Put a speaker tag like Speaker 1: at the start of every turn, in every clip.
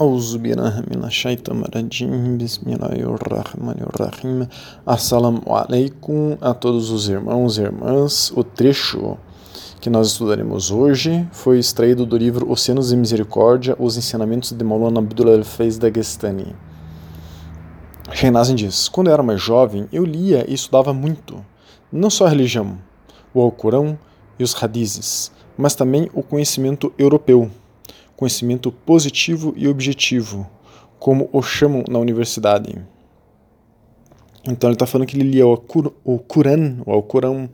Speaker 1: أعوذ بالله من الشيطان الرجيم بسم الله الرحمن الرحيم Assalamu alaikum a todos os irmãos e irmãs o trecho que nós estudaremos hoje foi extraído do livro Oceanos de Misericórdia Os Ensinamentos de Maulana Abdullah al-Faiz Dagestani Sheinazin diz Quando eu era mais jovem eu lia e estudava muito não só a religião o Alcorão e os hadizes mas também o conhecimento europeu conhecimento positivo e objetivo, como o chamam na universidade. Então ele está falando que ele lia o, Quran, o Alcorão,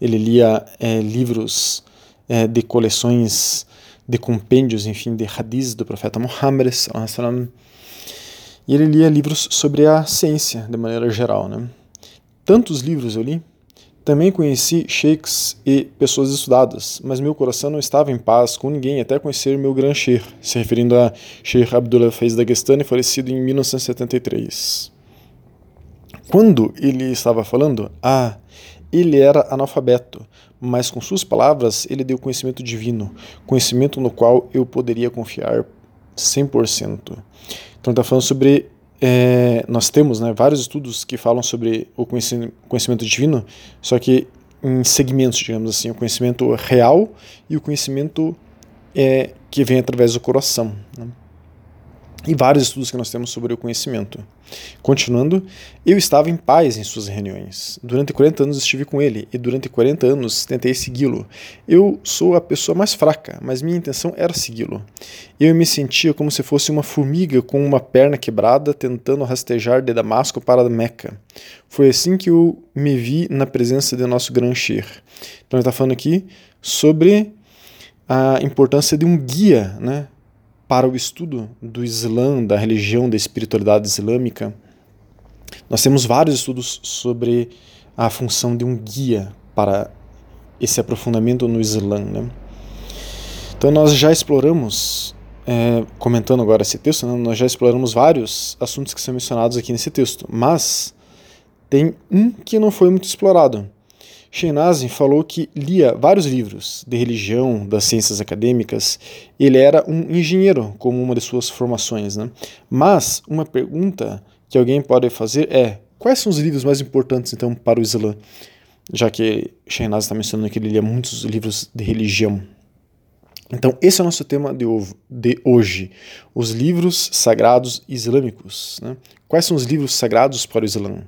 Speaker 1: ele lia é, livros é, de coleções de compêndios, enfim, de hadiths do profeta Muhammad, e ele lia livros sobre a ciência, de maneira geral. Né? Tantos livros eu li, também conheci sheiks e pessoas estudadas, mas meu coração não estava em paz com ninguém até conhecer meu gran sheikh, se referindo a Sheikh Abdullah Faiz Dagestani, falecido em 1973. Quando ele estava falando, ah, ele era analfabeto, mas com suas palavras ele deu conhecimento divino, conhecimento no qual eu poderia confiar 100%. Então está falando sobre é, nós temos né, vários estudos que falam sobre o conhecimento divino, só que em segmentos, digamos assim, o conhecimento real e o conhecimento é, que vem através do coração. Né? E vários estudos que nós temos sobre o conhecimento. Continuando, eu estava em paz em suas reuniões. Durante 40 anos estive com ele e durante 40 anos tentei segui-lo. Eu sou a pessoa mais fraca, mas minha intenção era segui-lo. Eu me sentia como se fosse uma formiga com uma perna quebrada tentando rastejar de Damasco para Meca. Foi assim que eu me vi na presença de nosso Gran Sheikh. Então ele está falando aqui sobre a importância de um guia, né? Para o estudo do Islã, da religião, da espiritualidade islâmica, nós temos vários estudos sobre a função de um guia para esse aprofundamento no Islã. Né? Então nós já exploramos, é, comentando agora esse texto, né, nós já exploramos vários assuntos que são mencionados aqui nesse texto, mas tem um que não foi muito explorado, Shenazin falou que lia vários livros de religião, das ciências acadêmicas. Ele era um engenheiro, como uma de suas formações. Né? Mas uma pergunta que alguém pode fazer é: quais são os livros mais importantes então para o Islã? Já que Shenazin está mencionando que ele lia muitos livros de religião. Então, esse é o nosso tema de, hoje: os livros sagrados islâmicos. Né? Quais são os livros sagrados para o Islã?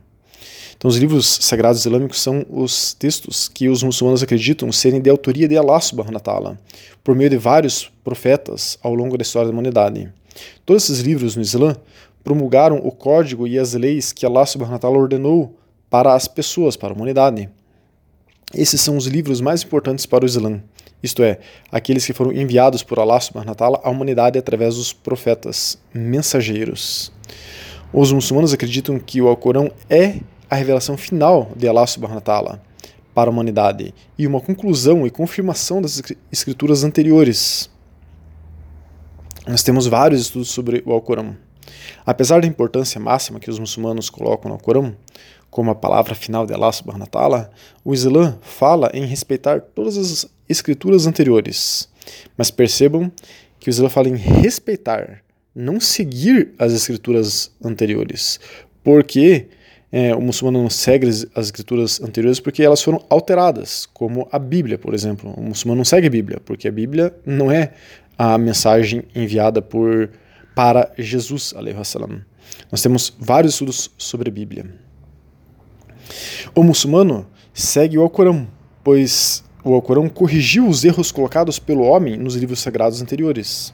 Speaker 1: Então, os livros sagrados islâmicos são os textos que os muçulmanos acreditam serem de autoria de Allah subhanahu wa por meio de vários profetas ao longo da história da humanidade. Todos esses livros no Islã promulgaram o código e as leis que Allah subhanahu wa ordenou para as pessoas, para a humanidade. Esses são os livros mais importantes para o Islã, isto é, aqueles que foram enviados por Allah subhanahu wa à humanidade através dos profetas, mensageiros. Os muçulmanos acreditam que o Alcorão é a revelação final de Allah subhanahu wa ta'ala para a humanidade e uma conclusão e confirmação das escrituras anteriores. Nós temos vários estudos sobre o Alcorão. Apesar da importância máxima que os muçulmanos colocam no Alcorão, como a palavra final de Allah subhanahu wa ta'ala, o Islã fala em respeitar todas as escrituras anteriores. Mas percebam que o Islã fala em respeitar, não seguir as escrituras anteriores, porque é, o muçulmano não segue as escrituras anteriores porque elas foram alteradas, como a Bíblia, por exemplo. O muçulmano não segue a Bíblia, porque a Bíblia não é a mensagem enviada por para Jesus, salam. Nós temos vários estudos sobre a Bíblia. O muçulmano segue o Alcorão, pois o Alcorão corrigiu os erros colocados pelo homem nos livros sagrados anteriores.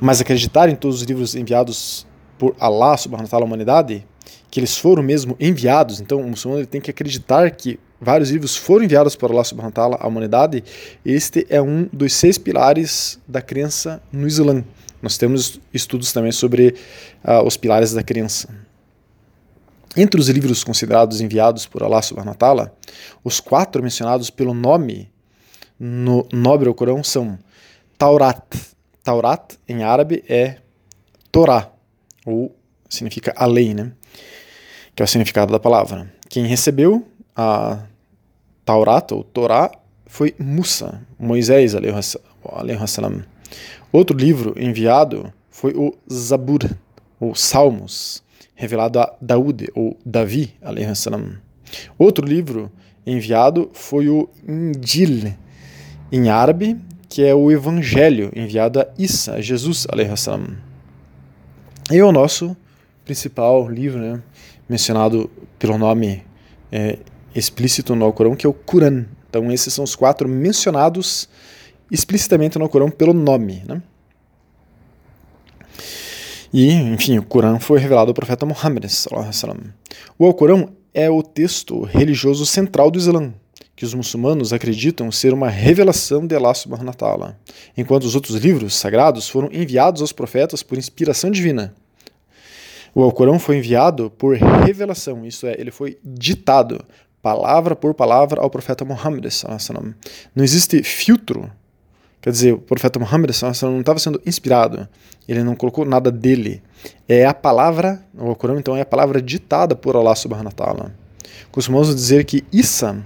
Speaker 1: Mas acreditar em todos os livros enviados por Allah subhanahu wa ta'ala à humanidade que eles foram mesmo enviados, então o muçulmano tem que acreditar que vários livros foram enviados por Allah subhanahu wa ta'ala à humanidade, este é um dos seis pilares da crença no Islã. Nós temos estudos também sobre uh, os pilares da crença. Entre os livros considerados enviados por Allah subhanahu wa ta'ala, os quatro mencionados pelo nome no nobre Corão são Taurat. Taurat, em árabe, é Torá, ou significa a lei, né? Que é o significado da palavra. Quem recebeu a Taurat, ou Torá, foi Musa, Moisés, salam. Outro livro enviado foi o Zabur, ou Salmos, revelado a Daúde, ou Davi, salam. Outro livro enviado foi o Injil, em árabe, que é o Evangelho, enviado a Isa, Jesus, salam. E o nosso principal livro, né, mencionado pelo nome é, explícito no Alcorão, que é o Quran. Então esses são os quatro mencionados explicitamente no Alcorão pelo nome. Né? E, enfim, o Corão foi revelado ao profeta Muhammad. O Alcorão é o texto religioso central do Islã, que os muçulmanos acreditam ser uma revelação de Allah subhanahu wa ta'ala, enquanto os outros livros sagrados foram enviados aos profetas por inspiração divina. O Alcorão foi enviado por revelação, isso é, ele foi ditado, palavra por palavra, ao profeta Muhammad. Não existe filtro Quer dizer, o profeta Muhammad não estava sendo inspirado, ele não colocou nada dele. É a palavra, o Corão então é a palavra ditada por Allah subhanahu wa ta'ala. Costumamos dizer que Isa,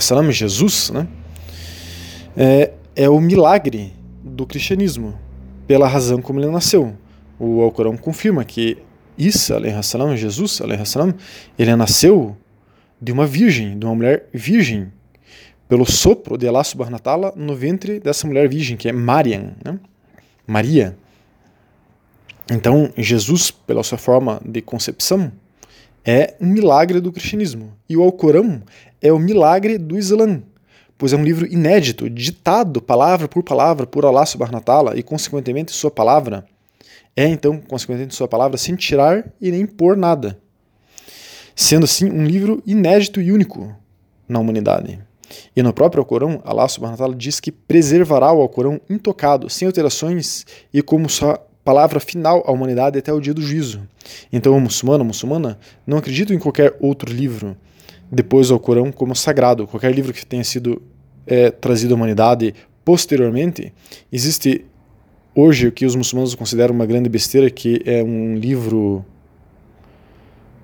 Speaker 1: salam, Jesus, né, é, é o milagre do cristianismo, pela razão como ele nasceu. O Alcorão confirma que Isa, salam, Jesus, salam, ele nasceu de uma virgem, de uma mulher virgem, pelo sopro de Allah subhanahu wa no ventre dessa mulher virgem, que é Mariam, né? Maria. Então, Jesus, pela sua forma de concepção, é um milagre do cristianismo. E o Alcorão é o milagre do Islã, pois é um livro inédito, ditado palavra por palavra por Allah subhanahu wa e consequentemente sua palavra é então, consequentemente sua palavra, sem tirar e nem pôr nada. Sendo assim um livro inédito e único na humanidade. E no próprio Alcorão, Allah subhanahu wa ta'ala diz que preservará o Alcorão intocado, sem alterações e como sua palavra final à humanidade até o dia do juízo. Então o muçulmano, a muçulmana, não acredita em qualquer outro livro depois do Alcorão como sagrado. Qualquer livro que tenha sido é, trazido à humanidade posteriormente, existe hoje o que os muçulmanos consideram uma grande besteira, que é um livro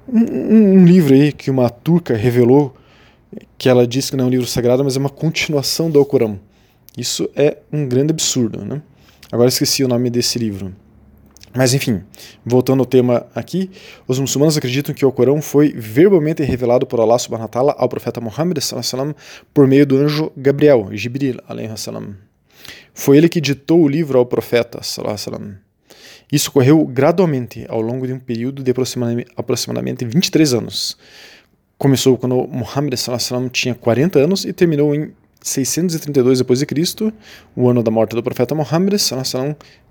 Speaker 1: um, um livro aí que uma turca revelou que ela diz que não é um livro sagrado, mas é uma continuação do Alcorão. Isso é um grande absurdo. Né? Agora esqueci o nome desse livro. Mas enfim, voltando ao tema aqui, os muçulmanos acreditam que o Alcorão foi verbalmente revelado por Allah subhanahu wa ta'ala ao profeta Muhammad por meio do anjo Gabriel, Jibril salam. Foi ele que ditou o livro ao profeta. Isso ocorreu gradualmente ao longo de um período de aproximadamente 23 anos. Começou quando Muhammad tinha 40 anos e terminou em 632 d.C., o ano da morte do profeta Muhammad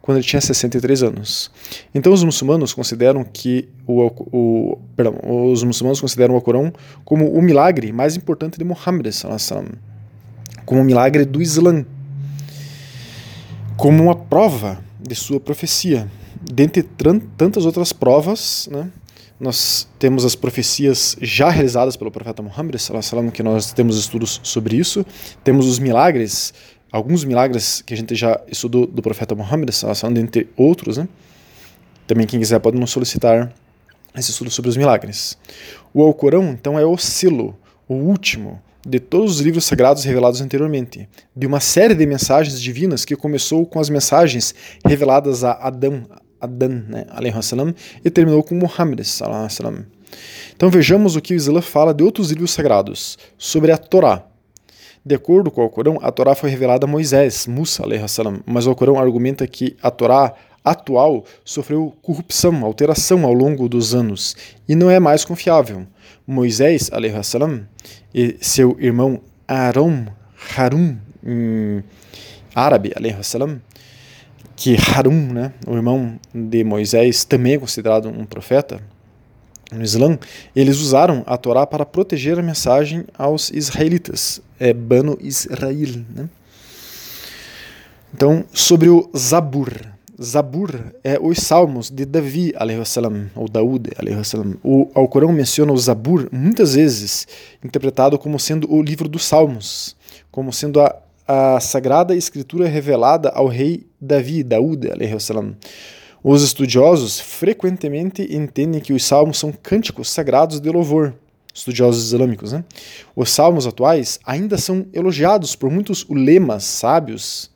Speaker 1: quando ele tinha 63 anos. Então os muçulmanos consideram que o, o perdão, os muçulmanos consideram o Alcorão como o milagre mais importante de Muhammad como o milagre do Islã, como uma prova de sua profecia, dentre tantas outras provas, né? Nós temos as profecias já realizadas pelo profeta Muhammad, que nós temos estudos sobre isso. Temos os milagres, alguns milagres que a gente já estudou do profeta Muhammad, entre outros. Né? Também quem quiser pode nos solicitar esse estudo sobre os milagres. O Alcorão, então, é o selo, o último de todos os livros sagrados revelados anteriormente, de uma série de mensagens divinas que começou com as mensagens reveladas a Adão, Adan, né, e terminou com Muhammad. Salam. Então vejamos o que o Islã fala de outros livros sagrados, sobre a Torá. De acordo com o Corão, a Torá foi revelada a Moisés, Musa, mas o Corão argumenta que a Torá atual sofreu corrupção, alteração ao longo dos anos e não é mais confiável. Moisés, salam, e seu irmão Aaron, Harun, em árabe, salam, que Harun, né, o irmão de Moisés, também é considerado um profeta no Islã, eles usaram a Torá para proteger a mensagem aos israelitas, é Bano Israel. Né? Então, sobre o Zabur. Zabur é os salmos de Davi, ou Daúd. Salam. O Alcorão menciona o Zabur muitas vezes interpretado como sendo o livro dos salmos, como sendo a a Sagrada Escritura revelada ao rei Davi, Daúd, salam. Os estudiosos frequentemente entendem que os salmos são cânticos sagrados de louvor, estudiosos islâmicos. Né? Os salmos atuais ainda são elogiados por muitos ulemas sábios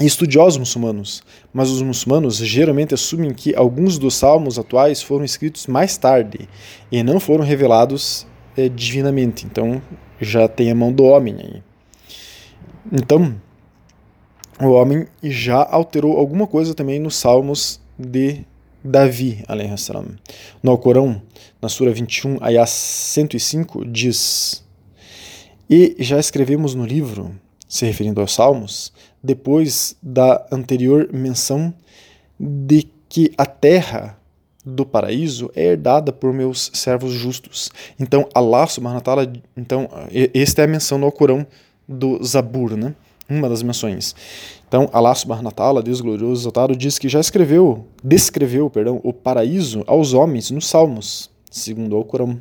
Speaker 1: estudiosos muçulmanos, mas os muçulmanos geralmente assumem que alguns dos salmos atuais foram escritos mais tarde e não foram revelados é, divinamente. Então já tem a mão do homem aí. Então o homem já alterou alguma coisa também nos salmos de Davi, salam. No Alcorão, na Sura 21, ayah 105, diz: E já escrevemos no livro, se referindo aos salmos, depois da anterior menção de que a terra do paraíso é herdada por meus servos justos. Então, Allah subhanahu wa então, esta é a menção no Alcorão do Zabur, né? Uma das menções. Então, Allah subhanahu wa Deus glorioso exaltado, diz que já escreveu, descreveu, perdão, o paraíso aos homens nos Salmos, segundo o Alcorão.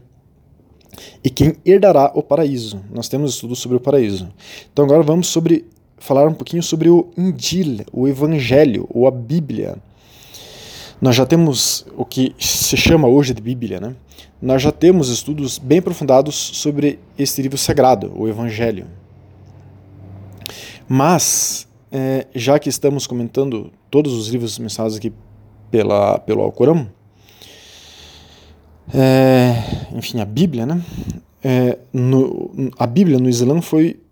Speaker 1: E quem herdará o paraíso? Nós temos estudos sobre o paraíso. Então agora vamos sobre falar um pouquinho sobre o Injil, o Evangelho, ou a Bíblia. Nós já temos o que se chama hoje de Bíblia, né? Nós já temos estudos bem aprofundados sobre este livro sagrado, o Evangelho. Mas, é, já que estamos comentando todos os livros mencionados aqui pela, pelo Alcorão, é, enfim, a Bíblia, né? É, no, a Bíblia no Islã foi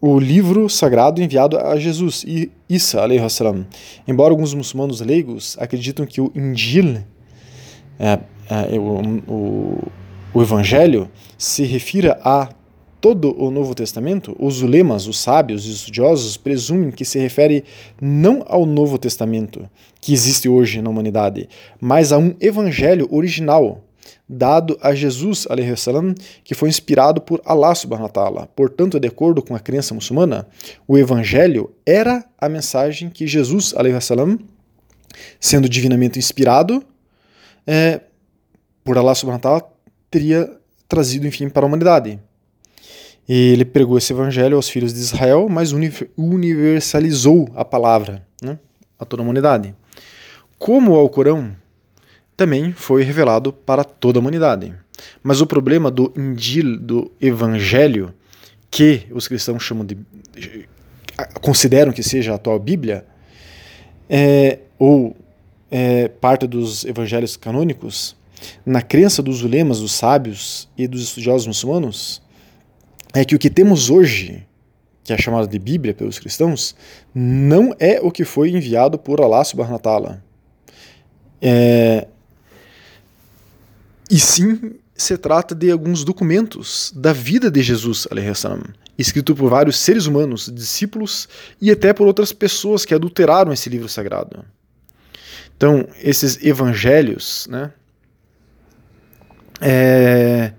Speaker 1: o livro sagrado enviado a Jesus, Isa, salam. Embora alguns muçulmanos leigos acreditam que o Injil, é, é, o, o, o, Evangelho, se refira a todo o Novo Testamento, os ulemas, os sábios e os estudiosos presumem que se refere não ao Novo Testamento que existe hoje na humanidade, mas a um Evangelho original dado a Jesus, salam, que foi inspirado por Allah subhanahu wa ta'ala. Portanto, de acordo com a crença muçulmana, o evangelho era a mensagem que Jesus, salam, sendo divinamente inspirado é, por Allah subhanahu wa ta'ala, teria trazido, enfim, para a humanidade. E ele pregou esse evangelho aos filhos de Israel, mas universalizou a palavra né, a toda a humanidade. Como o Alcorão também foi revelado para toda a humanidade. Mas o problema do Injil, do Evangelho, que os cristãos chamam de. consideram que seja a atual Bíblia, é, ou é, parte dos evangelhos canônicos, na crença dos ulemas, dos sábios e dos estudiosos muçulmanos, é que o que temos hoje, que é chamado de Bíblia pelos cristãos, não é o que foi enviado por Allah subhanahu wa ta'ala. É, e sim se trata de alguns documentos da vida de Jesus, escrito por vários seres humanos, discípulos e até por outras pessoas que adulteraram esse livro sagrado. Então, esses evangelhos, né, é,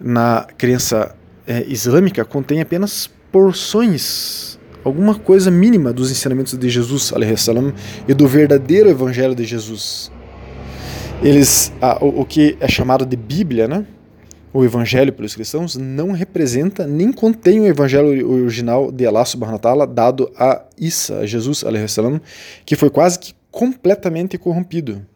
Speaker 1: na crença é, islâmica, contém apenas porções, alguma coisa mínima dos ensinamentos de Jesus, e do verdadeiro evangelho de Jesus eles o, o, que é chamado de Bíblia, né? O Evangelho pelos cristãos não representa nem contém o Evangelho original de Allah subhanahu dado a Isa, a Jesus salam, que foi quase que completamente corrompido.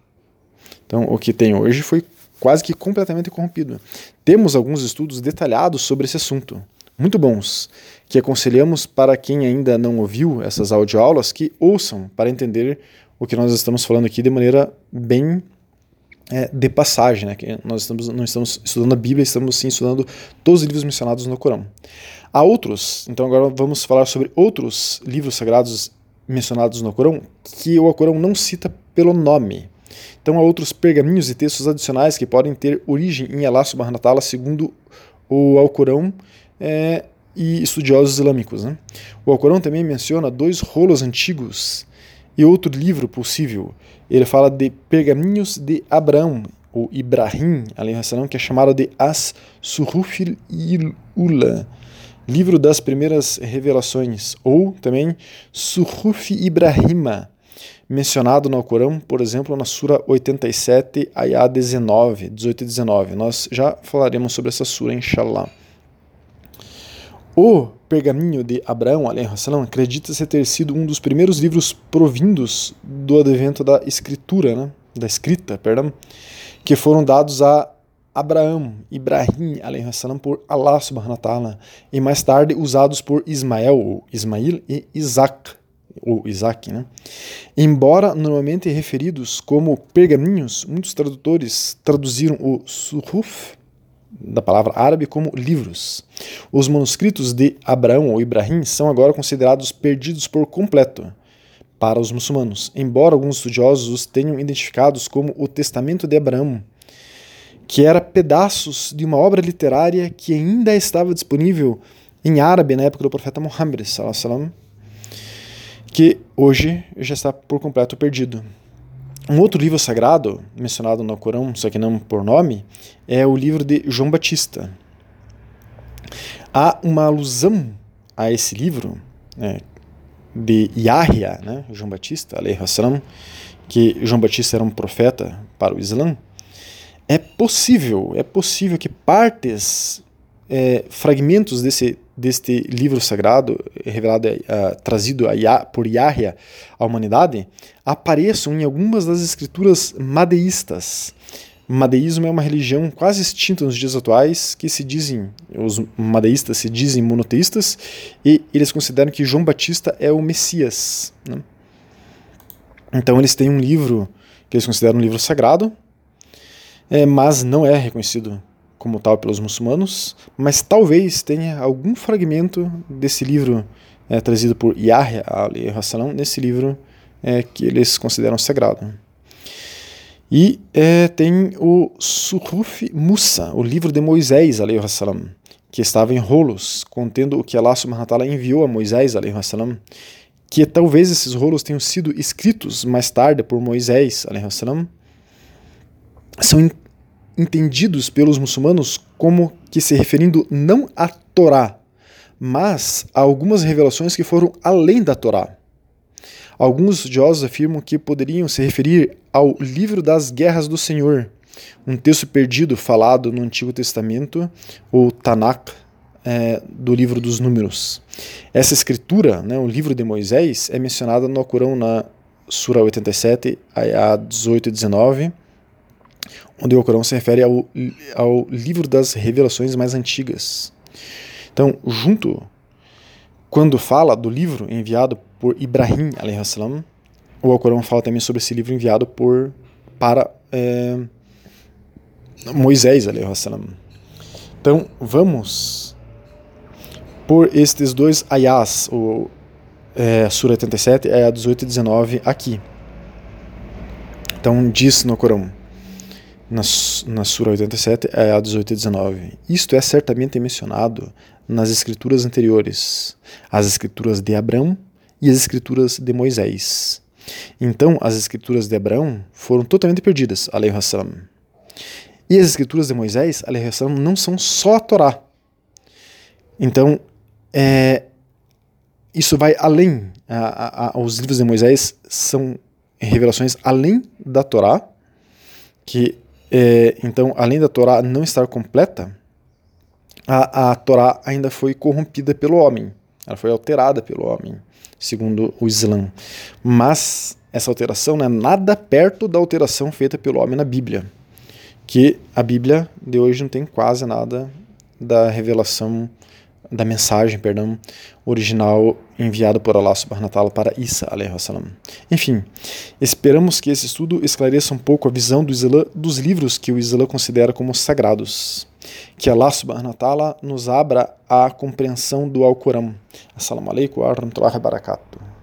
Speaker 1: Então, o que tem hoje foi quase que completamente corrompido. Temos alguns estudos detalhados sobre esse assunto, muito bons, que aconselhamos para quem ainda não ouviu essas audioaulas que ouçam para entender o que nós estamos falando aqui de maneira bem é, de passagem, né? Que nós estamos, não estamos estudando a Bíblia, estamos sim estudando todos os livros mencionados no Corão. Há outros, então agora vamos falar sobre outros livros sagrados mencionados no Corão que o Alcorão não cita pelo nome. Então há outros pergaminhos e textos adicionais que podem ter origem em Allah subhanahu wa ta'ala segundo o Alcorão é, e estudiosos islâmicos. Né? O Alcorão também menciona dois rolos antigos e outro livro possível, ele fala de pergaminhos de Abraão, ou Ibrahim, salam, que é chamado de As Suhufil Ula, livro das primeiras revelações, ou também Suhuf Ibrahima, mencionado no Corão, por exemplo, na Sura 87, Ayah 19, 18 e 19. Nós já falaremos sobre essa Sura, inshallah. O pergaminho de Abraão, acredita-se ter sido um dos primeiros livros provindos do advento da escritura, né? da escrita, perdão, que foram dados a Abraão, Ibrahim, salam, por Allah subhanahu wa ta'ala, e mais tarde usados por Ismael, Ismail e Isaac, ou Isaac, né? Embora normalmente referidos como pergaminhos, muitos tradutores traduziram o suhuf da palavra árabe como livros. Os manuscritos de Abraão ou Ibrahim são agora considerados perdidos por completo para os muçulmanos, embora alguns estudiosos os tenham identificados como o Testamento de Abraão, que era pedaços de uma obra literária que ainda estava disponível em árabe na época do profeta Muhammad, que hoje já está por completo perdido. Um outro livro sagrado, mencionado no Corão, só que não por nome, é o livro de João Batista. Há uma alusão a esse livro né, de Yahya, né, João Batista, salam, que João Batista era um profeta para o Islã. É possível, é possível que partes, é, fragmentos desse deste livro sagrado, revelado, uh, trazido por Yahya à humanidade, apareçam em algumas das escrituras madeístas. Madeísmo é uma religião quase extinta nos dias atuais, que se dizem, os madeístas se dizem monoteístas, e eles consideram que João Batista é o Messias. Né? Então eles têm um livro que eles consideram um livro sagrado, é, mas não é reconhecido como tal pelos muçulmanos, mas talvez tenha algum fragmento desse livro é, trazido por Yahya al-Hassalam, nesse livro é, que eles consideram sagrado. E é, tem o Suhuf Musa, o livro de Moisés, salam, que estava em rolos, contendo o que Allah subhanahu wa enviou a Moisés, salam, que talvez esses rolos tenham sido escritos mais tarde por Moisés, salam, são entendidos pelos muçulmanos como que se referindo não à Torá, mas a algumas revelações que foram além da Torá. Alguns estudiosos afirmam que poderiam se referir ao livro das guerras do Senhor, um texto perdido falado no Antigo Testamento, ou Tanakh, é, do livro dos Números. Essa escritura, né, o livro de Moisés, é mencionada no Corão na Sura 87, a 18 e 19, onde o Corão se refere ao, ao livro das revelações mais antigas. Então, junto, quando fala do livro enviado por Ibrahim, salam, o Alcorão fala também sobre esse livro enviado por para é, Moisés, salam. Então, vamos por estes dois ayahs, o é, Sura 87, ayah 18 e 19, aqui. Então, diz no Corão na, na Sura 87, é a 18 e 19. Isto é certamente mencionado nas escrituras anteriores, as escrituras de Abraão e as escrituras de Moisés. Então, as escrituras de Abraão foram totalmente perdidas, salam. E as escrituras de Moisés, salam, não são só a Torá. Então, é, isso vai além. A, a, os livros de Moisés são revelações além da Torá, que é, então, além da Torá não estar completa, a, a Torá ainda foi corrompida pelo homem. Ela foi alterada pelo homem, segundo o Islã. Mas essa alteração não é nada perto da alteração feita pelo homem na Bíblia. Que a Bíblia de hoje não tem quase nada da revelação, da mensagem, perdão, original enviada por Allah subhanahu wa ta'ala para Isa salam. Enfim, esperamos que esse estudo esclareça um pouco a visão do Islã dos livros que o Islã considera como sagrados. Que Allah subhanahu wa ta'ala nos abra a compreensão do Alcorão. Assalamu alaikum wa rahmatullahi wa barakatuh.